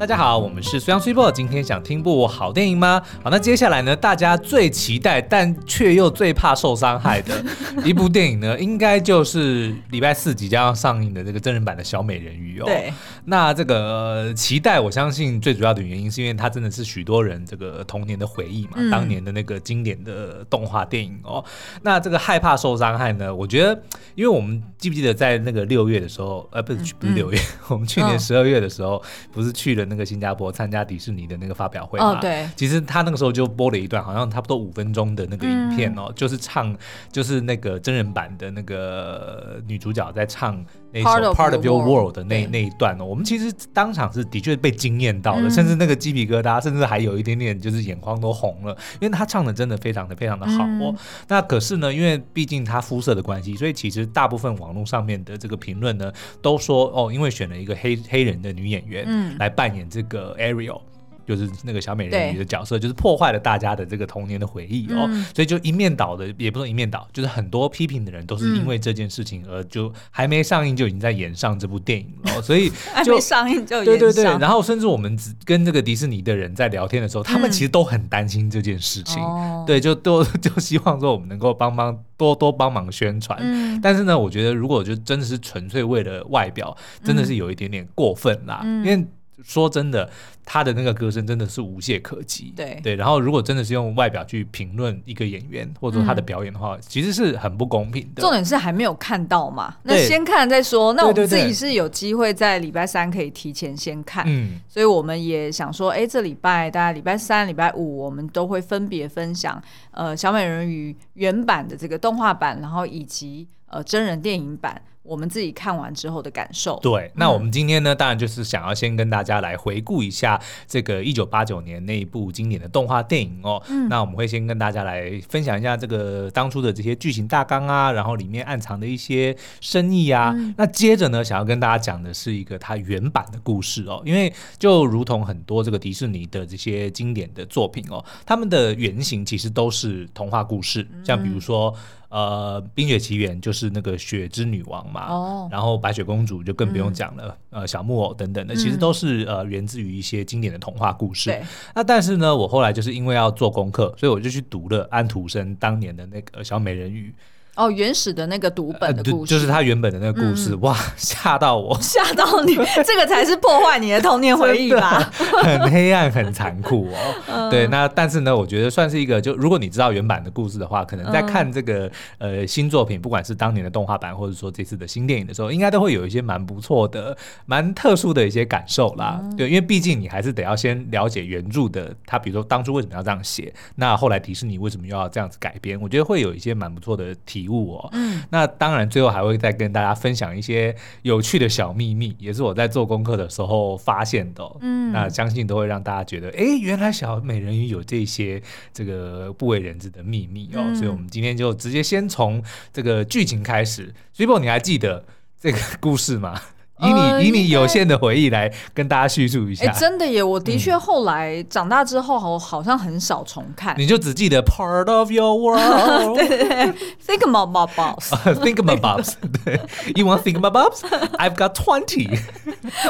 大家好，我们是苏阳崔波。今天想听部好电影吗？好，那接下来呢，大家最期待但却又最怕受伤害的 一部电影呢，应该就是礼拜四即将要上映的这个真人版的小美人鱼哦。对，那这个、呃、期待，我相信最主要的原因是因为它真的是许多人这个童年的回忆嘛，嗯、当年的那个经典的动画电影哦。那这个害怕受伤害呢，我觉得，因为我们记不记得在那个六月的时候，呃，不是不是六月，嗯、我们去年十二月的时候，哦、不是去了。那个新加坡参加迪士尼的那个发表会嘛，哦，对，其实他那个时候就播了一段，好像差不多五分钟的那个影片哦，嗯、就是唱，就是那个真人版的那个女主角在唱那首 Part of Your World 的那那一段哦，我们其实当场是的确被惊艳到了，嗯、甚至那个鸡皮疙瘩，甚至还有一点点就是眼眶都红了，因为他唱的真的非常的非常的好哦。嗯、那可是呢，因为毕竟他肤色的关系，所以其实大部分网络上面的这个评论呢，都说哦，因为选了一个黑黑人的女演员，嗯，来扮演。这个 Ariel 就是那个小美人鱼的角色，就是破坏了大家的这个童年的回忆哦，嗯、所以就一面倒的，也不是一面倒，就是很多批评的人都是因为这件事情而就还没上映就已经在演上这部电影了，所以就还没上映就演对对对，然后甚至我们跟这个迪士尼的人在聊天的时候，他们其实都很担心这件事情，嗯、对，就都就希望说我们能够帮帮多多帮忙宣传，嗯、但是呢，我觉得如果就真的是纯粹为了外表，真的是有一点点过分啦，嗯、因为。说真的，他的那个歌声真的是无懈可击。对对，然后如果真的是用外表去评论一个演员或者说他的表演的话，嗯、其实是很不公平的。重点是还没有看到嘛，那先看再说。那我们自己是有机会在礼拜三可以提前先看，嗯，所以我们也想说，哎，这礼拜大家礼拜三、礼拜五，我们都会分别分享呃小美人鱼原版的这个动画版，然后以及呃真人电影版。我们自己看完之后的感受。对，那我们今天呢，当然就是想要先跟大家来回顾一下这个一九八九年那一部经典的动画电影哦。嗯，那我们会先跟大家来分享一下这个当初的这些剧情大纲啊，然后里面暗藏的一些深意啊。嗯，那接着呢，想要跟大家讲的是一个它原版的故事哦，因为就如同很多这个迪士尼的这些经典的作品哦，他们的原型其实都是童话故事，像比如说。呃，《冰雪奇缘》就是那个雪之女王嘛，哦，然后白雪公主就更不用讲了，嗯、呃，小木偶等等的，其实都是呃源自于一些经典的童话故事。那但是呢，我后来就是因为要做功课，所以我就去读了安徒生当年的那个小美人鱼。哦，原始的那个读本的故事，呃、就是他原本的那个故事，嗯、哇，吓到我，吓到你，这个才是破坏你的童年回忆吧？很黑暗，很残酷哦。嗯、对，那但是呢，我觉得算是一个，就如果你知道原版的故事的话，可能在看这个、嗯、呃新作品，不管是当年的动画版，或者说这次的新电影的时候，应该都会有一些蛮不错的、蛮特殊的一些感受啦。嗯、对，因为毕竟你还是得要先了解原著的，他比如说当初为什么要这样写，那后来迪士尼为什么又要这样子改编？我觉得会有一些蛮不错的体悟哦。嗯，那当然，最后还会再跟大家分享一些有趣的小秘密，也是我在做功课的时候发现的。嗯，那相信都会让大家觉得，哎，原来小美人鱼有这些这个不为人知的秘密哦。嗯，所以我们今天就直接先从这个剧情开始。Swee 你还记得这个故事吗？以你以你有限的回忆来跟大家叙述一下。哎，真的耶！我的确后来长大之后，好好像很少重看。你就只记得 Part of Your World。对对对，Think about my boobs。Think about boobs。对，You want think about boobs？I've got twenty。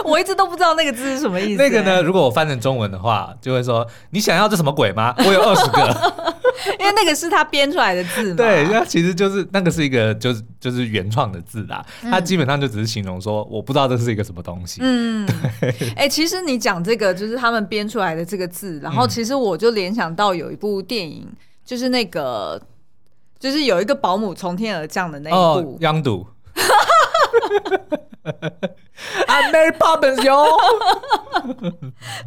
我一直都不知道那个字是什么意思。那个呢？如果我翻成中文的话，就会说：你想要这什么鬼吗？我有二十个。因为那个是他编出来的字嘛。对，那其实就是那个是一个就是就是原创的字啦。他基本上就只是形容说，我不知道。这是一个什么东西？嗯，哎其实你讲这个就是他们编出来的这个字，然后其实我就联想到有一部电影，嗯、就是那个就是有一个保姆从天而降的那一部《央赌》。I'm Mary Poppins 哟，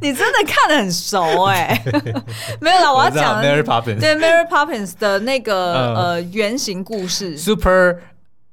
你真的看得很熟哎、欸？没有啦，我要讲 Mary Poppins，对 Mary Poppins 的那个、嗯、呃原型故事，Super。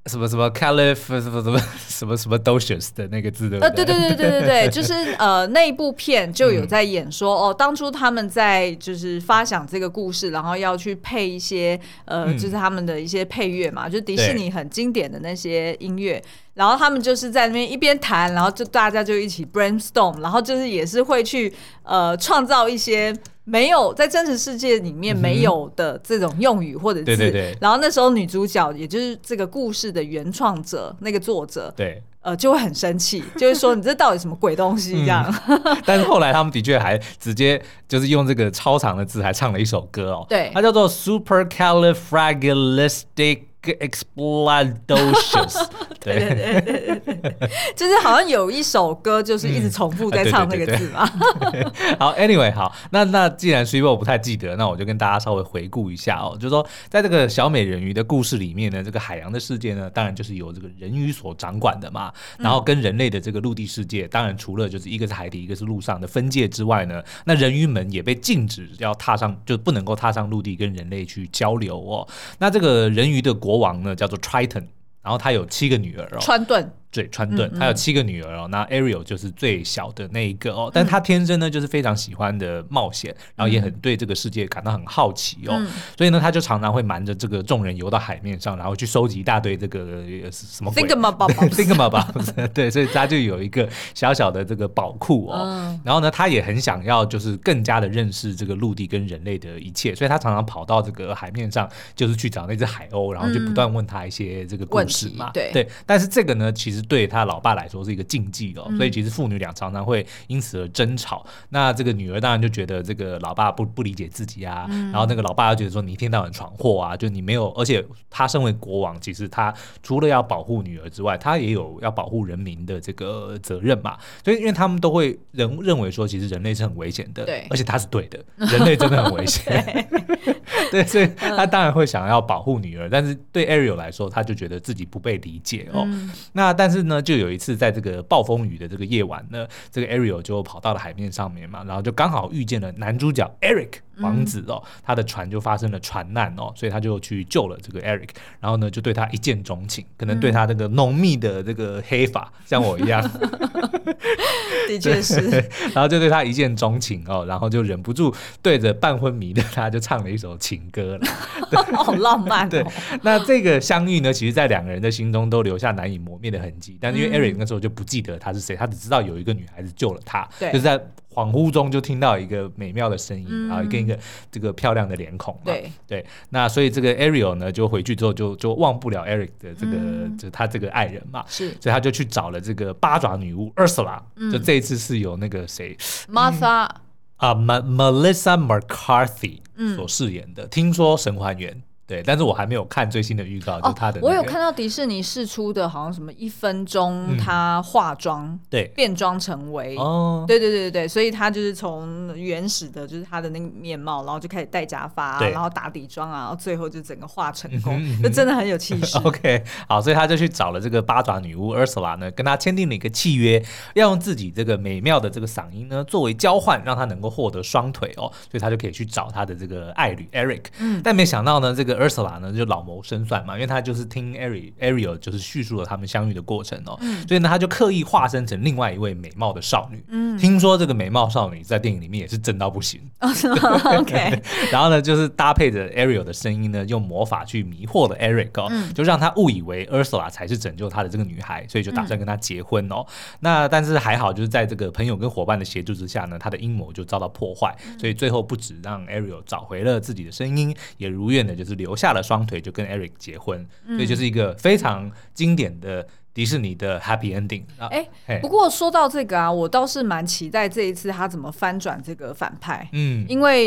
什么什么 Caliph 什么什么 什么什么 Docious 的那个字的对？呃，对对对对对对，就是呃 那一部片就有在演说、嗯、哦，当初他们在就是发想这个故事，然后要去配一些呃，就是他们的一些配乐嘛，嗯、就迪士尼很经典的那些音乐。然后他们就是在那边一边弹，然后就大家就一起 brainstorm，然后就是也是会去呃创造一些没有在真实世界里面没有的这种用语或者字。对对对。然后那时候女主角也就是这个故事的原创者那个作者，对，呃，就会很生气，就是说你这到底什么鬼东西这样。嗯、但是后来他们的确还直接就是用这个超长的字还唱了一首歌哦，对，它叫做 Supercalifragilistic。Explosives，对对对对对，就是好像有一首歌，就是一直重复在唱那个字嘛。好，Anyway，好，那那既然我不太记得，那我就跟大家稍微回顾一下哦，就是说在这个小美人鱼的故事里面呢，这个海洋的世界呢，当然就是由这个人鱼所掌管的嘛。然后跟人类的这个陆地世界，当然除了就是一个是海底，一个是陆上的分界之外呢，那人鱼们也被禁止要踏上，就不能够踏上陆地跟人类去交流哦。那这个人鱼的国。国王呢，叫做 Triton，然后他有七个女儿哦，川顿。对，川顿，他有七个女儿哦，那 Ariel 就是最小的那一个哦，但他天生呢就是非常喜欢的冒险，然后也很对这个世界感到很好奇哦，所以呢他就常常会瞒着这个众人游到海面上，然后去收集一大堆这个什么 Thingamabobs，对，所以他就有一个小小的这个宝库哦，然后呢他也很想要就是更加的认识这个陆地跟人类的一切，所以他常常跑到这个海面上，就是去找那只海鸥，然后就不断问他一些这个故事嘛，对。对，但是这个呢其实。对他老爸来说是一个禁忌哦，所以其实父女俩常常会因此而争吵。嗯、那这个女儿当然就觉得这个老爸不不理解自己啊，嗯、然后那个老爸又觉得说你一天到晚闯祸啊，就你没有，而且他身为国王，其实他除了要保护女儿之外，他也有要保护人民的这个责任嘛。所以因为他们都会认认为说，其实人类是很危险的，对，而且他是对的，人类真的很危险，对，所以他当然会想要保护女儿，但是对 Ariel 来说，他就觉得自己不被理解哦。嗯、那但但是呢，就有一次在这个暴风雨的这个夜晚呢，这个 Ariel 就跑到了海面上面嘛，然后就刚好遇见了男主角 Eric 王子哦，嗯、他的船就发生了船难哦，所以他就去救了这个 Eric，然后呢就对他一见钟情，可能对他这个浓密的这个黑发、嗯、像我一样，的确是，然后就对他一见钟情哦，然后就忍不住对着半昏迷的他就唱了一首情歌了，好浪漫、哦。对，那这个相遇呢，其实在两个人的心中都留下难以磨灭的痕迹，但是。因为 Eric 那时候就不记得他是谁，他只知道有一个女孩子救了他，对。就是在恍惚中就听到一个美妙的声音，嗯、然后跟一个这个漂亮的脸孔嘛。对。对，那所以这个 Ariel 呢，就回去之后就就忘不了 Eric 的这个，嗯、就他这个爱人嘛。是，所以他就去找了这个八爪女巫 Ursula，嗯、就这一次是由那个谁 Martha 啊，Melissa McCarthy 所饰演的，嗯、听说神还原。对，但是我还没有看最新的预告，就他的、那个。我有看到迪士尼试出的，好像什么一分钟他化妆，嗯、对，变装成为，哦，对对对对，所以他就是从原始的，就是他的那个面貌，然后就开始戴假发、啊，然后打底妆啊，然后最后就整个化成功，嗯哼嗯哼就真的很有气势。OK，好，所以他就去找了这个八爪女巫 Ursula 呢，跟他签订了一个契约，要用自己这个美妙的这个嗓音呢作为交换，让他能够获得双腿哦，所以他就可以去找他的这个爱侣 Eric，嗯，但没想到呢，这个。Ursula 呢就老谋深算嘛，因为他就是听 Ariel Ariel 就是叙述了他们相遇的过程哦，嗯、所以呢他就刻意化身成另外一位美貌的少女。嗯，听说这个美貌少女在电影里面也是正到不行。OK，然后呢就是搭配着 Ariel 的声音呢，用魔法去迷惑了 Eric 哦，嗯、就让他误以为 Ursula 才是拯救他的这个女孩，所以就打算跟他结婚哦。嗯、那但是还好，就是在这个朋友跟伙伴的协助之下呢，他的阴谋就遭到破坏，所以最后不止让 Ariel 找回了自己的声音，也如愿的就是留。留下了双腿就跟 Eric 结婚，嗯、所以就是一个非常经典的迪士尼的 Happy Ending。哎，不过说到这个啊，我倒是蛮期待这一次他怎么翻转这个反派。嗯，因为？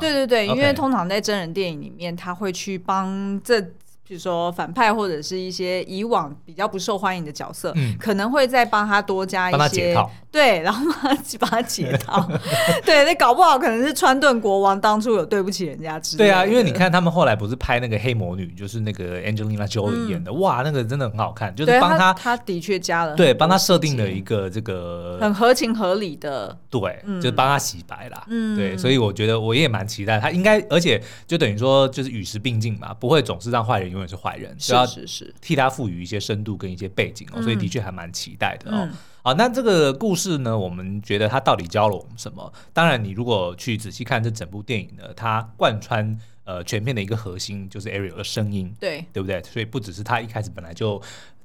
对对对因为通常在真人电影里面，他会去帮这。比如说反派或者是一些以往比较不受欢迎的角色，嗯、可能会再帮他多加一些，对，然后帮他解套，对，那搞不好可能是川顿国王当初有对不起人家之类的。对啊，因为你看他们后来不是拍那个黑魔女，就是那个 Angelina Jolie 演的，嗯、哇，那个真的很好看，就是帮他，他，他的确加了，对，帮他设定了一个这个很合情合理的，对，嗯、就是帮他洗白啦，嗯，对，所以我觉得我也蛮期待他应该，而且就等于说就是与时并进嘛，不会总是让坏人永远是坏人，是是是，替他赋予一些深度跟一些背景哦，所以的确还蛮期待的哦。嗯、好，那这个故事呢，我们觉得它到底教了我们什么？当然，你如果去仔细看这整部电影呢，它贯穿呃全片的一个核心就是 Ariel 的声音，对，对不对？所以不只是他一开始本来就。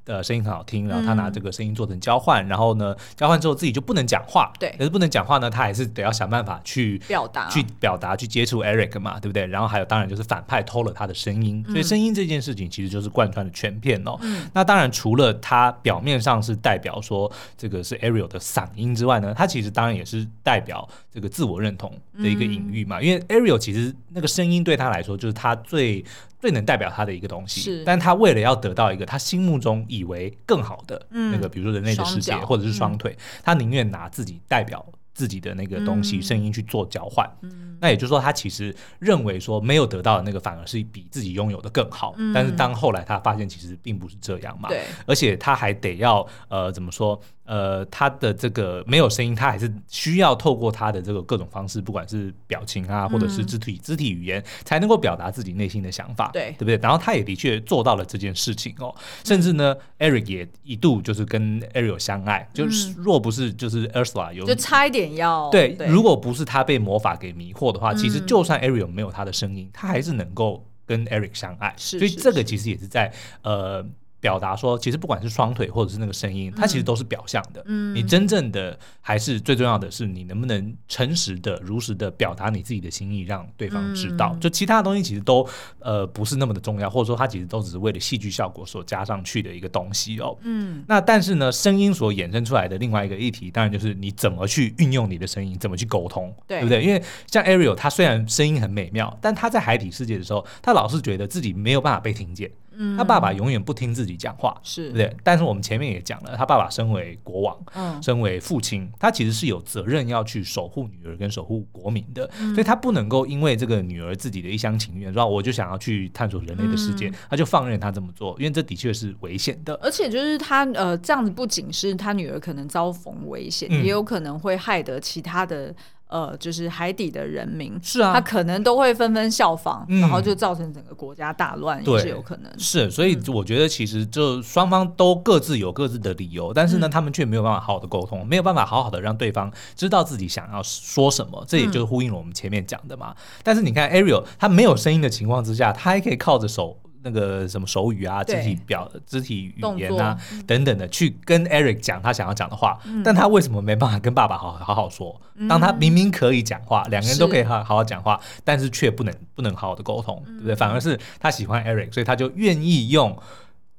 呃声音很好听，然后他拿这个声音做成交换，嗯、然后呢交换之后自己就不能讲话，对，可是不能讲话呢，他还是得要想办法去表达，去表达，去接触 Eric 嘛，对不对？然后还有当然就是反派偷了他的声音，所以声音这件事情其实就是贯穿了全片哦。嗯、那当然除了他表面上是代表说这个是 Ariel 的嗓音之外呢，他其实当然也是代表这个自我认同的一个隐喻嘛，嗯、因为 Ariel 其实那个声音对他来说就是他最最能代表他的一个东西，是，但他为了要得到一个他心目中以为更好的那个，嗯、比如说人类的世界或者是双腿，嗯、他宁愿拿自己代表自己的那个东西声音去做交换。嗯、那也就是说，他其实认为说没有得到的那个反而是比自己拥有的更好。嗯、但是当后来他发现其实并不是这样嘛，对，而且他还得要呃怎么说？呃，他的这个没有声音，他还是需要透过他的这个各种方式，不管是表情啊，或者是肢体肢体语言，才能够表达自己内心的想法，对，对不对？然后他也的确做到了这件事情哦，甚至呢，Eric 也一度就是跟 Ariel 相爱，就是若不是就是 Ursula 有就差一点要对，如果不是他被魔法给迷惑的话，其实就算 Ariel 没有他的声音，他还是能够跟 Eric 相爱，所以这个其实也是在呃。表达说，其实不管是双腿或者是那个声音，它其实都是表象的。嗯，你真正的还是最重要的是，你能不能诚实的、如实的表达你自己的心意，让对方知道。就其他的东西其实都呃不是那么的重要，或者说它其实都只是为了戏剧效果所加上去的一个东西哦。嗯，那但是呢，声音所衍生出来的另外一个议题，当然就是你怎么去运用你的声音，怎么去沟通，对不对？因为像 Ariel，他虽然声音很美妙，但他在海底世界的时候，他老是觉得自己没有办法被听见。他爸爸永远不听自己讲话，是对。但是我们前面也讲了，他爸爸身为国王，嗯，身为父亲，他其实是有责任要去守护女儿跟守护国民的，所以他不能够因为这个女儿自己的一厢情愿，说我就想要去探索人类的世界，他就放任他这么做，因为这的确是危险的。而且就是他呃这样子，不仅是他女儿可能遭逢危险，也有可能会害得其他的。呃，就是海底的人民是啊，他可能都会纷纷效仿，嗯、然后就造成整个国家大乱，也是有可能。是，所以我觉得其实就双方都各自有各自的理由，但是呢，嗯、他们却没有办法好好的沟通，没有办法好好的让对方知道自己想要说什么。这也就是呼应了我们前面讲的嘛。嗯、但是你看，Ariel 他没有声音的情况之下，他还可以靠着手。那个什么手语啊，肢体表、肢体语言啊等等的，去跟 Eric 讲他想要讲的话，但他为什么没办法跟爸爸好好好说？当他明明可以讲话，两个人都可以好好好讲话，但是却不能不能好好的沟通，对不对？反而是他喜欢 Eric，所以他就愿意用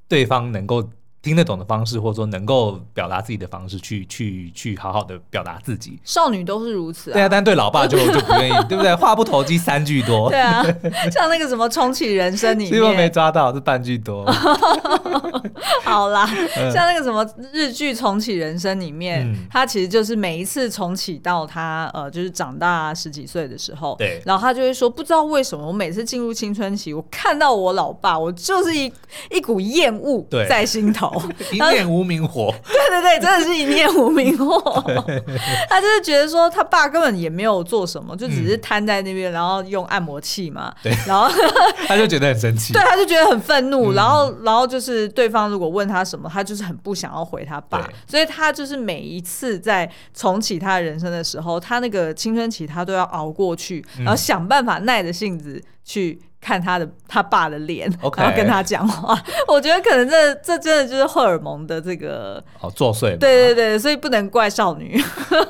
对方能够。听得懂的方式，或者说能够表达自己的方式，去去去好好的表达自己。少女都是如此啊。对啊，但对老爸就就不愿意，对不对？话不投机三句多。对啊，像那个什么重启人生里面，结果没抓到是半句多。好啦，像那个什么日剧重启人生里面，嗯、他其实就是每一次重启到他呃，就是长大十几岁的时候，对，然后他就会说，不知道为什么我每次进入青春期，我看到我老爸，我就是一一股厌恶在心头。一念无名火，对对对，真的是一念无名火。他就是觉得说，他爸根本也没有做什么，就只是瘫在那边，然后用按摩器嘛。对，然后他就觉得很生气，对，他就觉得很愤怒。然后，然后就是对方如果问他什么，他就是很不想要回他爸。所以他就是每一次在重启他的人生的时候，他那个青春期他都要熬过去，然后想办法耐着性子去。看他的他爸的脸，Okay. 然后跟他讲话，我觉得可能这这真的就是荷尔蒙的这个哦作祟。对对对，所以不能怪少女。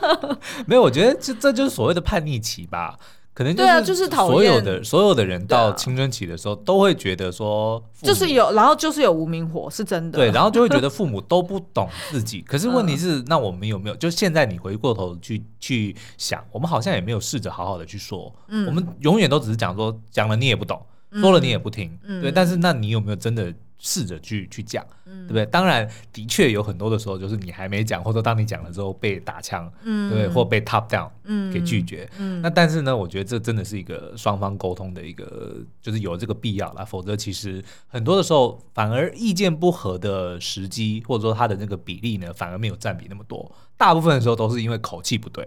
没有，我觉得这这就是所谓的叛逆期吧。可能对啊，就是讨所有的所有的人到青春期的时候，都会觉得说，就是有，然后就是有无名火，是真的。对，然后就会觉得父母都不懂自己。可是问题是，那我们有没有？就现在你回过头去去想，我们好像也没有试着好好的去说。嗯，我们永远都只是讲说，讲了你也不懂，说了你也不听。嗯对，但是那你有没有真的？试着去去讲，嗯、对不对？当然，的确有很多的时候，就是你还没讲，或者说当你讲了之后被打枪，嗯、对不对？或被 top down，嗯，给拒绝。嗯，那但是呢，我觉得这真的是一个双方沟通的一个，就是有这个必要啦。否则，其实很多的时候，反而意见不合的时机，或者说他的那个比例呢，反而没有占比那么多。大部分的时候都是因为口气不对。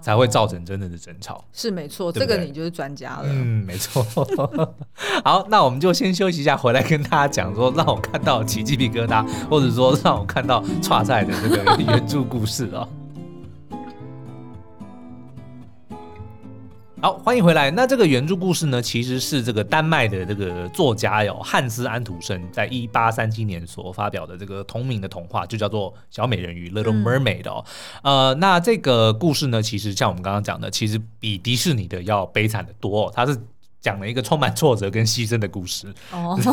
才会造成真正的争吵，是没错，对对这个你就是专家了。嗯，没错。好，那我们就先休息一下，回来跟大家讲说，让我看到起鸡皮疙瘩，或者说让我看到 叉赛的这个原著故事哦。好，欢迎回来。那这个原著故事呢，其实是这个丹麦的这个作家哟，汉斯安徒生在一八三七年所发表的这个同名的童话，就叫做《小美人鱼》（Little Mermaid） 哦。嗯、呃，那这个故事呢，其实像我们刚刚讲的，其实比迪士尼的要悲惨的多、哦。它是讲了一个充满挫折跟牺牲的故事哦，真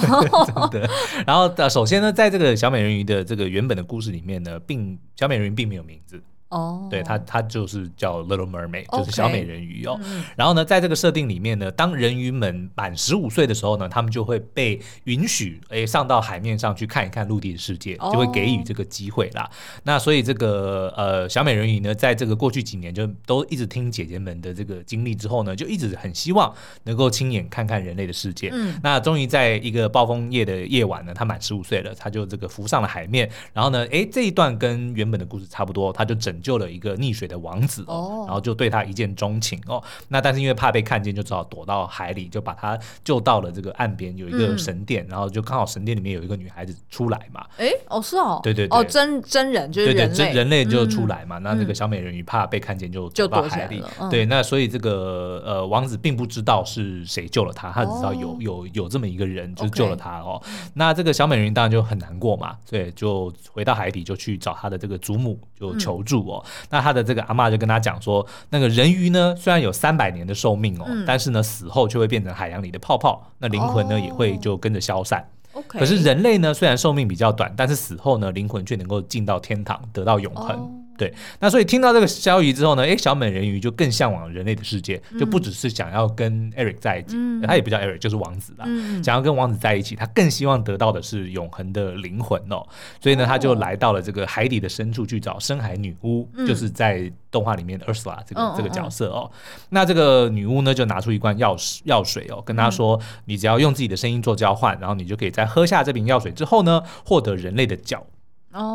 的。然后，首先呢，在这个小美人鱼的这个原本的故事里面呢，并小美人鱼并没有名字。哦，oh, 对，它它就是叫 Little Mermaid，就是小美人鱼哦。然后呢，在这个设定里面呢，当人鱼们满十五岁的时候呢，他们就会被允许诶上到海面上去看一看陆地的世界，oh. 就会给予这个机会啦。那所以这个呃小美人鱼呢，在这个过去几年就都一直听姐姐们的这个经历之后呢，就一直很希望能够亲眼看看人类的世界。嗯，那终于在一个暴风夜的夜晚呢，他满十五岁了，他就这个浮上了海面。然后呢，诶这一段跟原本的故事差不多，他就整。救了一个溺水的王子哦，然后就对他一见钟情哦。那但是因为怕被看见，就只好躲到海里，就把他救到了这个岸边，有一个神殿，然后就刚好神殿里面有一个女孩子出来嘛。哎，哦是哦，对对对，哦真真人就是人类，人类就出来嘛。那这个小美人鱼怕被看见，就就躲到海里。对，那所以这个呃王子并不知道是谁救了他，他只知道有有有这么一个人就救了他哦。那这个小美人鱼当然就很难过嘛，对，就回到海底就去找他的这个祖母就求助。哦，那他的这个阿妈就跟他讲说，那个人鱼呢，虽然有三百年的寿命哦，嗯、但是呢，死后却会变成海洋里的泡泡，那灵魂呢、哦、也会就跟着消散。可是人类呢，虽然寿命比较短，但是死后呢，灵魂却能够进到天堂，得到永恒。哦对，那所以听到这个消息之后呢，诶，小美人鱼就更向往人类的世界，就不只是想要跟 Eric 在一起，嗯、他也不叫 Eric，就是王子啦，嗯、想要跟王子在一起，他更希望得到的是永恒的灵魂哦。所以呢，他就来到了这个海底的深处去找深海女巫，嗯、就是在动画里面的 Ursula 这个、嗯、这个角色哦。那这个女巫呢，就拿出一罐药药水哦，跟他说，嗯、你只要用自己的声音做交换，然后你就可以在喝下这瓶药水之后呢，获得人类的脚。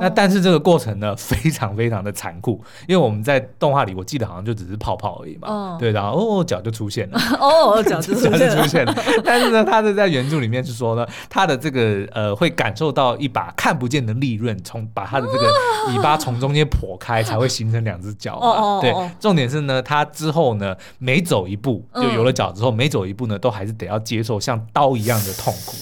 那但是这个过程呢，非常非常的残酷，因为我们在动画里，我记得好像就只是泡泡而已嘛，哦、对，然后哦脚就出现了，哦 脚就出现了，但是呢，他的在原著里面是说呢，他的这个呃会感受到一把看不见的利刃从把他的这个尾巴从中间剖开，才会形成两只脚，哦、对，重点是呢，他之后呢每走一步就有了脚之后，每走一步呢都还是得要接受像刀一样的痛苦。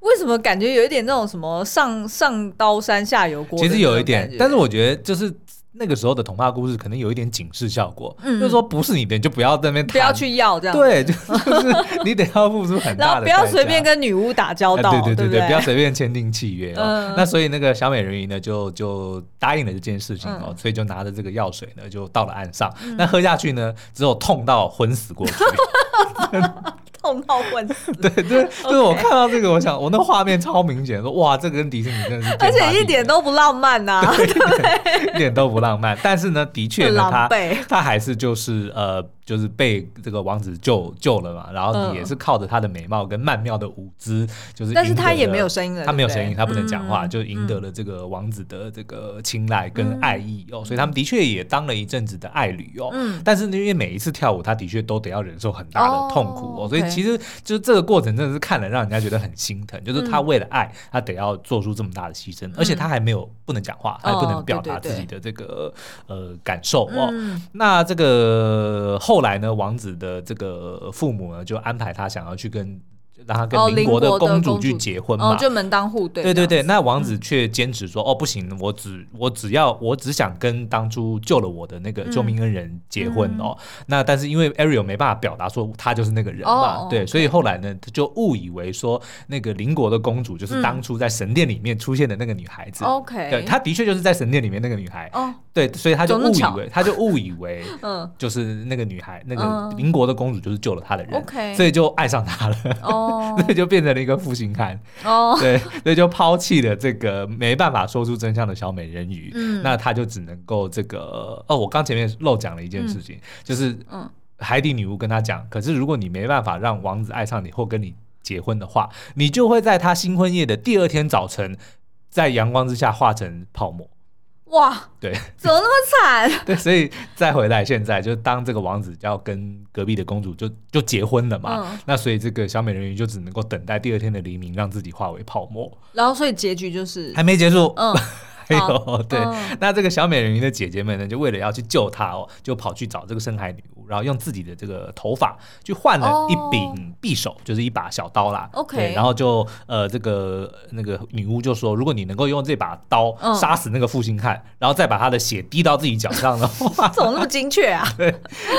为什么感觉有一点那种什么上上刀山下油锅？其实有一点，但是我觉得就是那个时候的童话故事可能有一点警示效果，嗯、就是说不是你的你就不要在那边，不要去要这样，对，就 就是你得要付出很大的，不要随便跟女巫打交道，对对对对，不要随便签订契约哦。嗯、那所以那个小美人鱼呢，就就答应了这件事情哦，嗯、所以就拿着这个药水呢，就到了岸上。嗯、那喝下去呢，只有痛到昏死过去。痛到昏死。对对，就是 我看到这个，我想我那画面超明显，说哇，这个跟迪士尼真的是，而且一点都不浪漫呐，对，一点都不浪漫。但是呢，的确呢，他他还是就是呃。就是被这个王子救救了嘛，然后也是靠着他的美貌跟曼妙的舞姿，就是但是他也没有声音了，他没有声音，他不能讲话，就赢得了这个王子的这个青睐跟爱意哦，所以他们的确也当了一阵子的爱侣哦。嗯，但是因为每一次跳舞，他的确都得要忍受很大的痛苦哦，所以其实就是这个过程真的是看了让人家觉得很心疼，就是他为了爱，他得要做出这么大的牺牲，而且他还没有不能讲话，他还不能表达自己的这个呃感受哦。那这个后。后来呢，王子的这个父母呢，就安排他想要去跟。让他跟邻国的公主去结婚嘛，就门当户对。对对对，那王子却坚持说：“哦，不行，我只我只要我只想跟当初救了我的那个救命恩人结婚哦。”那但是因为 Ariel 没办法表达说他就是那个人嘛，对，所以后来呢，他就误以为说那个邻国的公主就是当初在神殿里面出现的那个女孩子。OK，对，他的确就是在神殿里面那个女孩。哦，对，所以他就误以为他就误以为，嗯，就是那个女孩，那个邻国的公主就是救了他的人。OK，所以就爱上他了。哦。所以就变成了一个负心汉哦，对，所以就抛弃了这个没办法说出真相的小美人鱼。嗯，那他就只能够这个哦，我刚前面漏讲了一件事情，就是嗯，海底女巫跟他讲，可是如果你没办法让王子爱上你或跟你结婚的话，你就会在他新婚夜的第二天早晨，在阳光之下化成泡沫。哇，对，怎么那么惨？对，所以再回来，现在就当这个王子要跟隔壁的公主就就结婚了嘛，嗯、那所以这个小美人鱼就只能够等待第二天的黎明，让自己化为泡沫。然后，所以结局就是还没结束。嗯，还有对，嗯、那这个小美人鱼的姐姐们呢，就为了要去救她哦，就跑去找这个深海女巫。然后用自己的这个头发去换了一柄匕首，就是一把小刀啦。OK，然后就呃，这个那个女巫就说，如果你能够用这把刀杀死那个负心汉，然后再把他的血滴到自己脚上的话，怎么那么精确啊？对，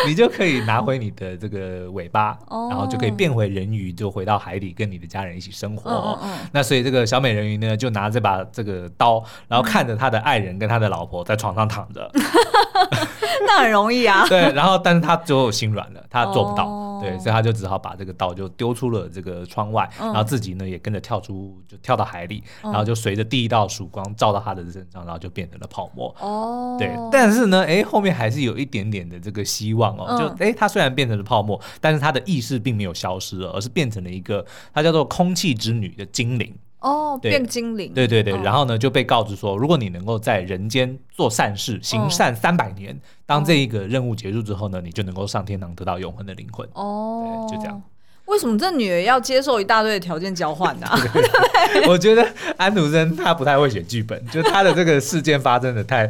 你就可以拿回你的这个尾巴，然后就可以变回人鱼，就回到海里跟你的家人一起生活。那所以这个小美人鱼呢，就拿这把这个刀，然后看着他的爱人跟他的老婆在床上躺着。那很容易啊。对，然后但是他最后心软了，他做不到，oh. 对，所以他就只好把这个刀就丢出了这个窗外，oh. 然后自己呢也跟着跳出，就跳到海里，oh. 然后就随着第一道曙光照到他的身上，然后就变成了泡沫。哦，oh. 对，但是呢，哎，后面还是有一点点的这个希望哦，oh. 就哎，他虽然变成了泡沫，但是他的意识并没有消失，而是变成了一个他叫做空气之女的精灵。哦，oh, 对变精灵，对对对，哦、然后呢就被告知说，如果你能够在人间做善事，行善三百年，哦、当这一个任务结束之后呢，你就能够上天堂，得到永恒的灵魂。哦，对，就这样。为什么这女儿要接受一大堆的条件交换呢、啊？我觉得安徒生他不太会写剧本，就他的这个事件发生的太。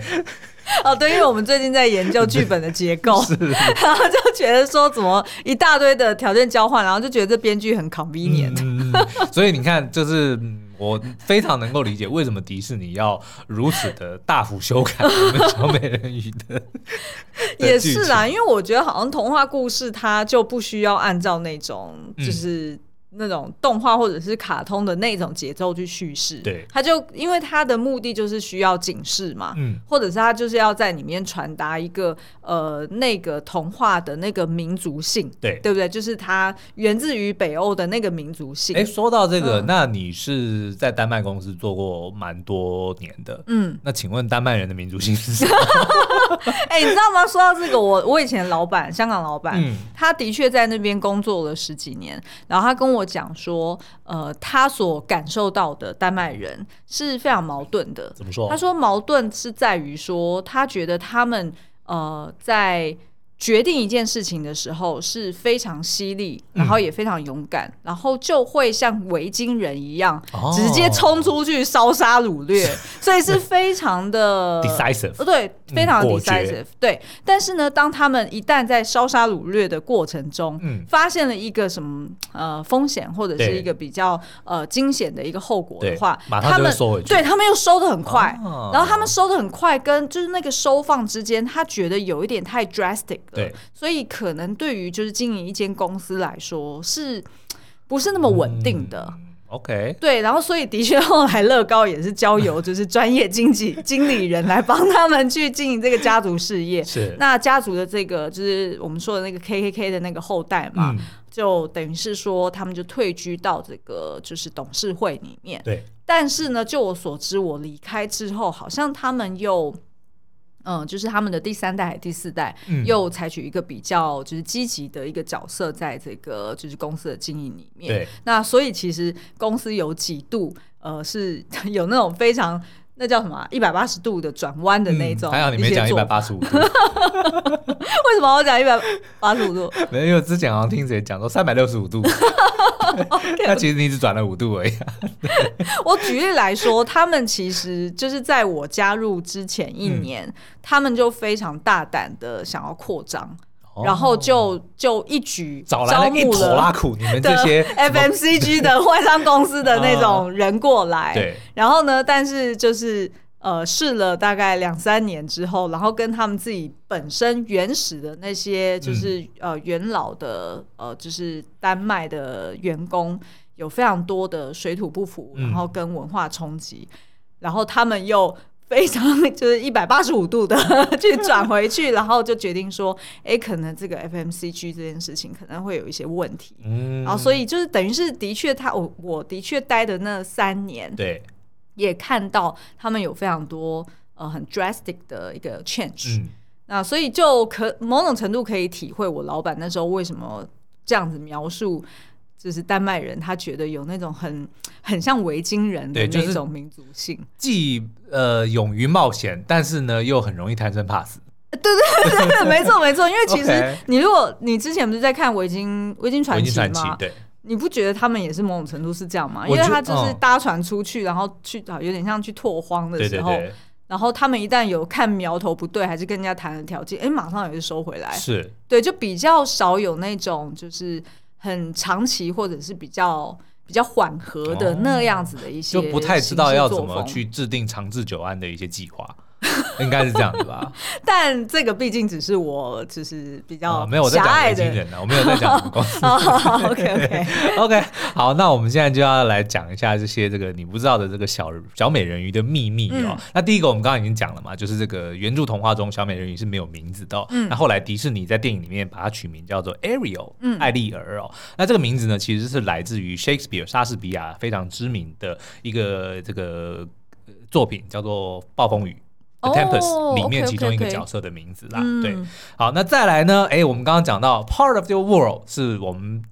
哦，对，因为我们最近在研究剧本的结构，是 然后就觉得说怎么一大堆的条件交换，然后就觉得这编剧很 convenient。嗯，所以你看，就是我非常能够理解为什么迪士尼要如此的大幅修改我们小美人鱼的。也是啦，因为我觉得好像童话故事它就不需要按照那种就是。嗯那种动画或者是卡通的那种节奏去叙事，对，他就因为他的目的就是需要警示嘛，嗯，或者是他就是要在里面传达一个呃那个童话的那个民族性，对，对不对？就是它源自于北欧的那个民族性。哎，说到这个，嗯、那你是在丹麦公司做过蛮多年的，嗯，那请问丹麦人的民族性是什么？哎，你知道吗？说到这个，我我以前老板，香港老板，嗯，他的确在那边工作了十几年，然后他跟我。讲说，呃，他所感受到的丹麦人是非常矛盾的。怎么说？他说矛盾是在于说，他觉得他们呃在。决定一件事情的时候是非常犀利，然后也非常勇敢，嗯、然后就会像维京人一样，哦、直接冲出去烧杀掳掠，所以是非常的 decisive，对，非常的 decisive，、嗯、对。但是呢，当他们一旦在烧杀掳掠的过程中，嗯、发现了一个什么呃风险或者是一个比较呃惊险的一个后果的话，他们对他们又收的很快，哦、然后他们收的很快，跟就是那个收放之间，他觉得有一点太 drastic。对，所以可能对于就是经营一间公司来说，是不是那么稳定的？嗯，OK，对，然后所以的确后来乐高也是交由就是专业经济 经理人来帮他们去经营这个家族事业。是，那家族的这个就是我们说的那个 KKK 的那个后代嘛，嗯，就等于是说他们就退居到这个就是董事会里面。对，但是呢，就我所知，我离开之后，好像他们又。嗯，就是他们的第三代第四代，嗯、又采取一个比较就是积极的一个角色，在这个就是公司的经营里面。对，那所以其实公司有几度，呃，是 有那种非常。那叫什么？一百八十度的转弯的那种、嗯。还好你没 讲一百八十五度。为什么我讲一百八十五度？没有，因为之前好像听谁讲说三百六十五度。那其实你只转了五度而已、啊。我举例来说，他们其实就是在我加入之前一年，嗯、他们就非常大胆的想要扩张。然后就就一举招募了你们这些 FMCG 的外商公司的那种人过来。对。然后呢，但是就是呃试了大概两三年之后，然后跟他们自己本身原始的那些就是呃元老的呃就是丹麦的员工有非常多的水土不服，然后跟文化冲击，然后他们又。非常就是一百八十五度的去转回去，然后就决定说，哎、欸，可能这个 FMCG 这件事情可能会有一些问题，嗯，然后所以就是等于是的确，他我我的确待的那三年，对，也看到他们有非常多呃很 drastic 的一个 change，嗯，那所以就可某种程度可以体会我老板那时候为什么这样子描述。就是丹麦人，他觉得有那种很很像维京人的那种民族性，就是、既呃勇于冒险，但是呢又很容易贪生怕死。对 对对对，没错没错。因为其实你如果你之前不是在看维京维京传奇吗？对，你不觉得他们也是某种程度是这样吗？因为他就是搭船出去，然后去啊有点像去拓荒的时候。对对对然后他们一旦有看苗头不对，还是跟人家谈的条件，哎，马上也是收回来。是对，就比较少有那种就是很长期或者是比较比较缓和的那样子的一些，就不太知道要怎么去制定长治久安的一些计划。应该是这样子吧，但这个毕竟只是我，就是比较、哦、没有我在讲年轻人呢，我没有在讲什么公司。oh, OK OK OK，好，那我们现在就要来讲一下这些这个你不知道的这个小小美人鱼的秘密哦。嗯、那第一个我们刚刚已经讲了嘛，就是这个原著童话中小美人鱼是没有名字的、哦。嗯，那后来迪士尼在电影里面把它取名叫做 Ariel，嗯，艾丽儿哦。那这个名字呢，其实是来自于 Shakespeare 莎士比亚非常知名的一个这个作品，叫做《暴风雨》。The Tempest 里面其中一个角色的名字啦，对，好，那再来呢？哎，我们刚刚讲到 Part of Your World 是我们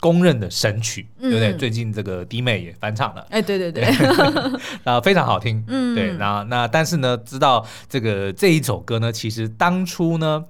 公认的神曲，对不对？最近这个弟妹也翻唱了，哎，对对对，啊，非常好听，嗯，对，那那但是呢，知道这个这一首歌呢，其实当初呢，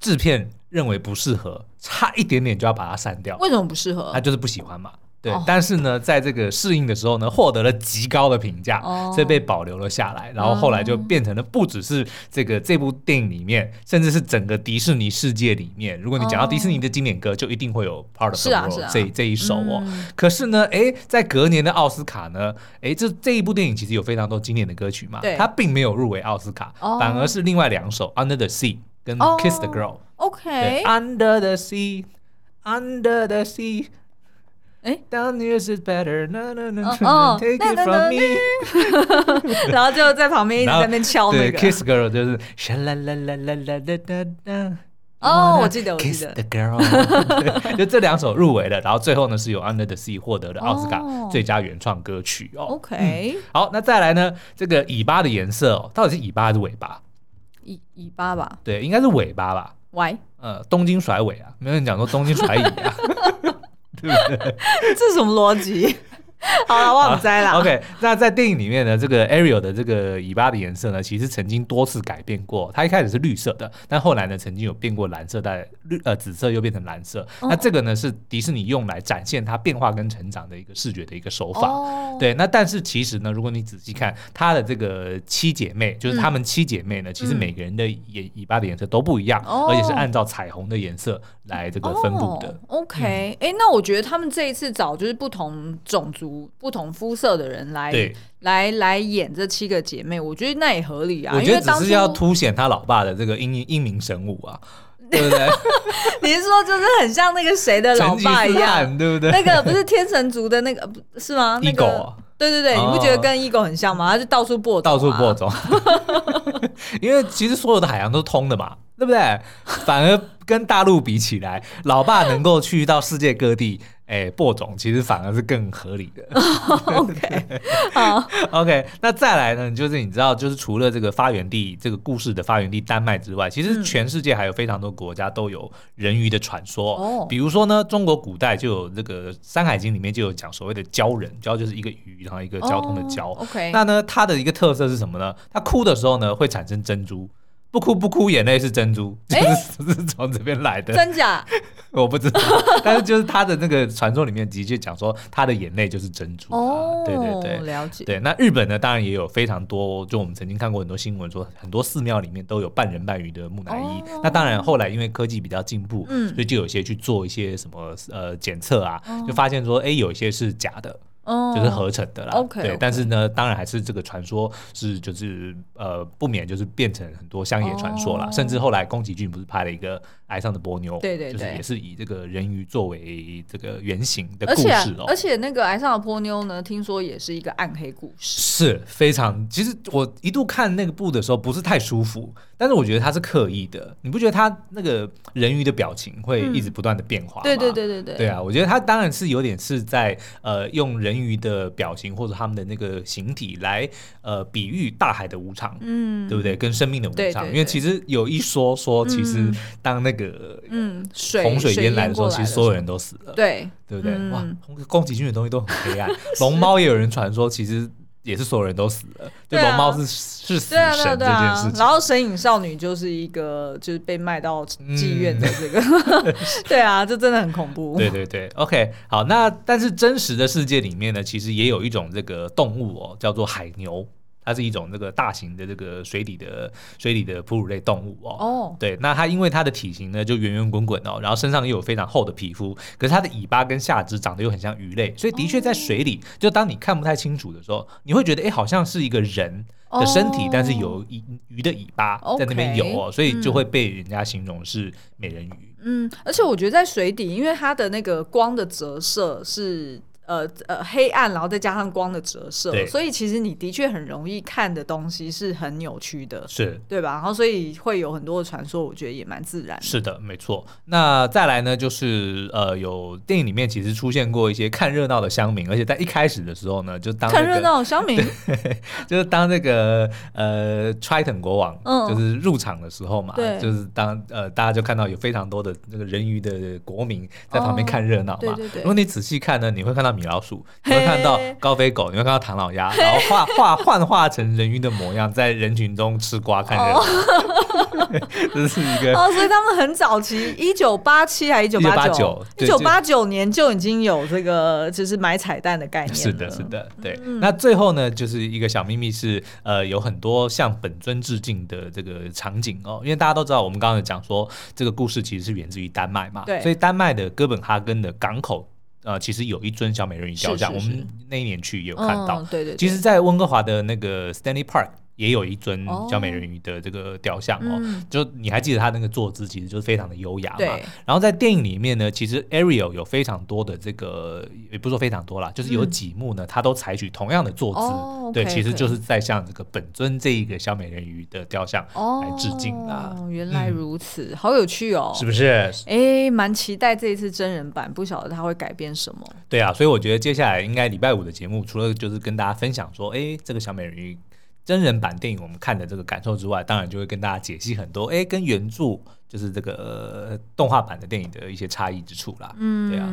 制片认为不适合，差一点点就要把它删掉，为什么不适合？他就是不喜欢嘛。对，但是呢，在这个适应的时候呢，获得了极高的评价，所以被保留了下来。然后后来就变成了不只是这个这部电影里面，甚至是整个迪士尼世界里面，如果你讲到迪士尼的经典歌，就一定会有 Part of the World 这这一首哦。可是呢，哎，在隔年的奥斯卡呢，哎，这这一部电影其实有非常多经典的歌曲嘛，它并没有入围奥斯卡，反而是另外两首 Under the Sea 跟 Kiss the Girl。OK，Under the Sea，Under the Sea。哎，Down here is better，no no no，take it from me。然后就在旁边一直在那边敲那个。Kiss girl 就是唰啦啦啦啦啦啦啦。哦，我记得，我记得。Kiss the girl，就这两首入围了，然后最后呢是由 Under the Sea 获得了奥斯卡最佳原创歌曲哦。OK，好，那再来呢？这个尾巴的颜色哦，到底是尾巴还是尾巴？尾尾巴吧。对，应该是尾巴吧。喂，呃，东京甩尾啊，没有人讲说东京甩尾啊。对不对？这是什么逻辑？好了，忘摘了。OK，那在电影里面呢，这个 Ariel 的这个尾巴的颜色呢，其实曾经多次改变过。它一开始是绿色的，但后来呢，曾经有变过蓝色，带绿呃紫色又变成蓝色。哦、那这个呢，是迪士尼用来展现它变化跟成长的一个视觉的一个手法。哦、对，那但是其实呢，如果你仔细看它的这个七姐妹，就是她们七姐妹呢，嗯、其实每个人的尾尾巴的颜色都不一样，嗯、而且是按照彩虹的颜色来这个分布的。哦、OK，哎、嗯欸，那我觉得他们这一次找就是不同种族、不同肤色的人来对来来演这七个姐妹，我觉得那也合理啊。我觉得只是要凸显他老爸的这个英英明神武啊，对不对？你是说就是很像那个谁的老爸一样，对不对？那个不是天神族的那个，不是吗？那个，对对对，你不觉得跟 Ego 很像吗？他就到处播种，到处播种。因为其实所有的海洋都是通的嘛，对不对？反而跟大陆比起来，老爸能够去到世界各地。哎，播种其实反而是更合理的。OK，好，OK。那再来呢，就是你知道，就是除了这个发源地，这个故事的发源地丹麦之外，其实全世界还有非常多国家都有人鱼的传说。哦，比如说呢，中国古代就有这个《山海经》里面就有讲所谓的鲛人，鲛就是一个鱼，然后一个交通的交。OK，那呢，它的一个特色是什么呢？它哭的时候呢，会产生珍珠。不哭不哭，眼泪是珍珠，就是是从这边来的。真假？我不知道，但是就是他的那个传说里面的确讲说，他的眼泪就是珍珠。哦，对对对，了解。对，那日本呢，当然也有非常多，就我们曾经看过很多新闻说，很多寺庙里面都有半人半鱼的木乃伊。那当然后来因为科技比较进步，嗯，所以就有些去做一些什么呃检测啊，就发现说，哎，有一些是假的。就是合成的啦，oh, 对，okay. 但是呢，当然还是这个传说是就是呃不免就是变成很多乡野传说啦，oh. 甚至后来宫崎骏不是拍了一个。爱上的波妞，对对对，就是也是以这个人鱼作为这个原型的故事哦。而且那个爱上的波妞呢，听说也是一个暗黑故事，是非常。其实我一度看那个部的时候不是太舒服，但是我觉得他是刻意的。你不觉得他那个人鱼的表情会一直不断的变化吗？对对对对对。对啊，我觉得他当然是有点是在呃用人鱼的表情或者他们的那个形体来呃比喻大海的无常，嗯，对不对？跟生命的无常，因为其实有一说说，其实当那个。个嗯，水洪水淹来的时候，其实所有人都死了，对对不对？哇，宫崎骏的东西都很黑暗。龙猫也有人传说，其实也是所有人都死了。就，龙猫是是死神这件事情。然后神隐少女就是一个就是被卖到妓院的这个，对啊，这真的很恐怖。对对对，OK，好，那但是真实的世界里面呢，其实也有一种这个动物哦，叫做海牛。它是一种这个大型的这个水底的水底的哺乳类动物哦。哦，对，那它因为它的体型呢就圆圆滚滚哦，然后身上又有非常厚的皮肤，可是它的尾巴跟下肢长得又很像鱼类，所以的确在水里，哦、就当你看不太清楚的时候，你会觉得哎，好像是一个人的身体，哦、但是有鱼鱼的尾巴在那边游哦，okay, 所以就会被人家形容是美人鱼。嗯，而且我觉得在水底，因为它的那个光的折射是。呃呃，黑暗，然后再加上光的折射，对所以其实你的确很容易看的东西是很扭曲的，是对吧？然后所以会有很多的传说，我觉得也蛮自然的。是的，没错。那再来呢，就是呃，有电影里面其实出现过一些看热闹的乡民，而且在一开始的时候呢，就当、那个、看热闹的乡民，就是当那个呃，Triton 国王，嗯，就是入场的时候嘛，对，就是当呃，大家就看到有非常多的这个人鱼的国民在旁边看热闹嘛。哦、对对对。如果你仔细看呢，你会看到。米老鼠，你会看到高飞狗，你会看到唐老鸭，然后画画 幻化成人鱼的模样，在人群中吃瓜看热闹。这是一个哦，所以他们很早期，一九八七还是一九八九？一九八九年就已经有这个，就是买彩蛋的概念。是的，是的，对。嗯、那最后呢，就是一个小秘密是，呃，有很多向本尊致敬的这个场景哦，因为大家都知道，我们刚刚有讲说，这个故事其实是源自于丹麦嘛，对，所以丹麦的哥本哈根的港口。呃，其实有一尊小美人鱼雕像，是是是，我们那一年去也有看到。嗯、对，对对。其实，在温哥华的那个 Stanley Park。也有一尊小美人鱼的这个雕像哦，嗯、就你还记得他那个坐姿，其实就是非常的优雅嘛。对。然后在电影里面呢，其实 Ariel 有非常多的这个，也不说非常多啦，就是有几幕呢，他都采取同样的坐姿，嗯、对，其实就是在向这个本尊这一个小美人鱼的雕像来致敬啦。哦，原来如此，嗯、好有趣哦，是不是？哎，蛮期待这一次真人版，不晓得他会改变什么。对啊，所以我觉得接下来应该礼拜五的节目，除了就是跟大家分享说，哎，这个小美人鱼。真人版电影我们看的这个感受之外，当然就会跟大家解析很多，哎，跟原著就是这个、呃、动画版的电影的一些差异之处啦。嗯，对啊。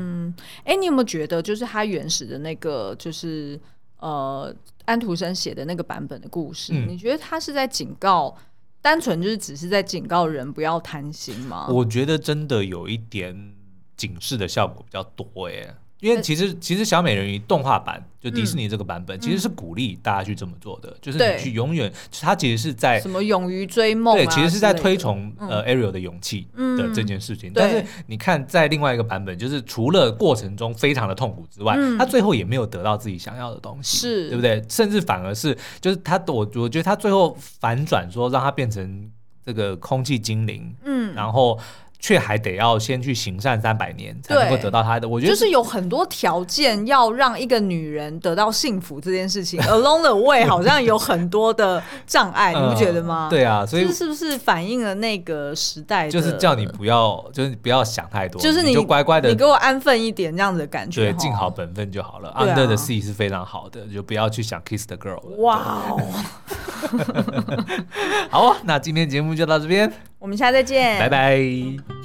哎，你有没有觉得，就是他原始的那个，就是呃安徒生写的那个版本的故事，嗯、你觉得他是在警告，单纯就是只是在警告人不要贪心吗？我觉得真的有一点警示的效果比较多，哎。因为其实其实小美人鱼动画版就迪士尼这个版本，其实是鼓励大家去这么做的，就是你去永远，它其实是在什么勇于追梦，对，其实是在推崇呃 Ariel 的勇气的这件事情。但是你看在另外一个版本，就是除了过程中非常的痛苦之外，他最后也没有得到自己想要的东西，是。对不对？甚至反而是就是他，我我觉得他最后反转说让他变成这个空气精灵，嗯，然后。却还得要先去行善三百年才能够得到他的，我觉得就是有很多条件要让一个女人得到幸福这件事情，along the way 好像有很多的障碍，你不觉得吗？嗯、对啊，所以这是不是反映了那个时代？就是叫你不要，就是你不要想太多，就是你，你就乖乖的，你给我安分一点这样子的感觉，对，尽好本分就好了。啊、Under the Sea 是非常好的，就不要去想 Kiss the Girl。哇哦，好，那今天节目就到这边，我们下次再见，拜拜。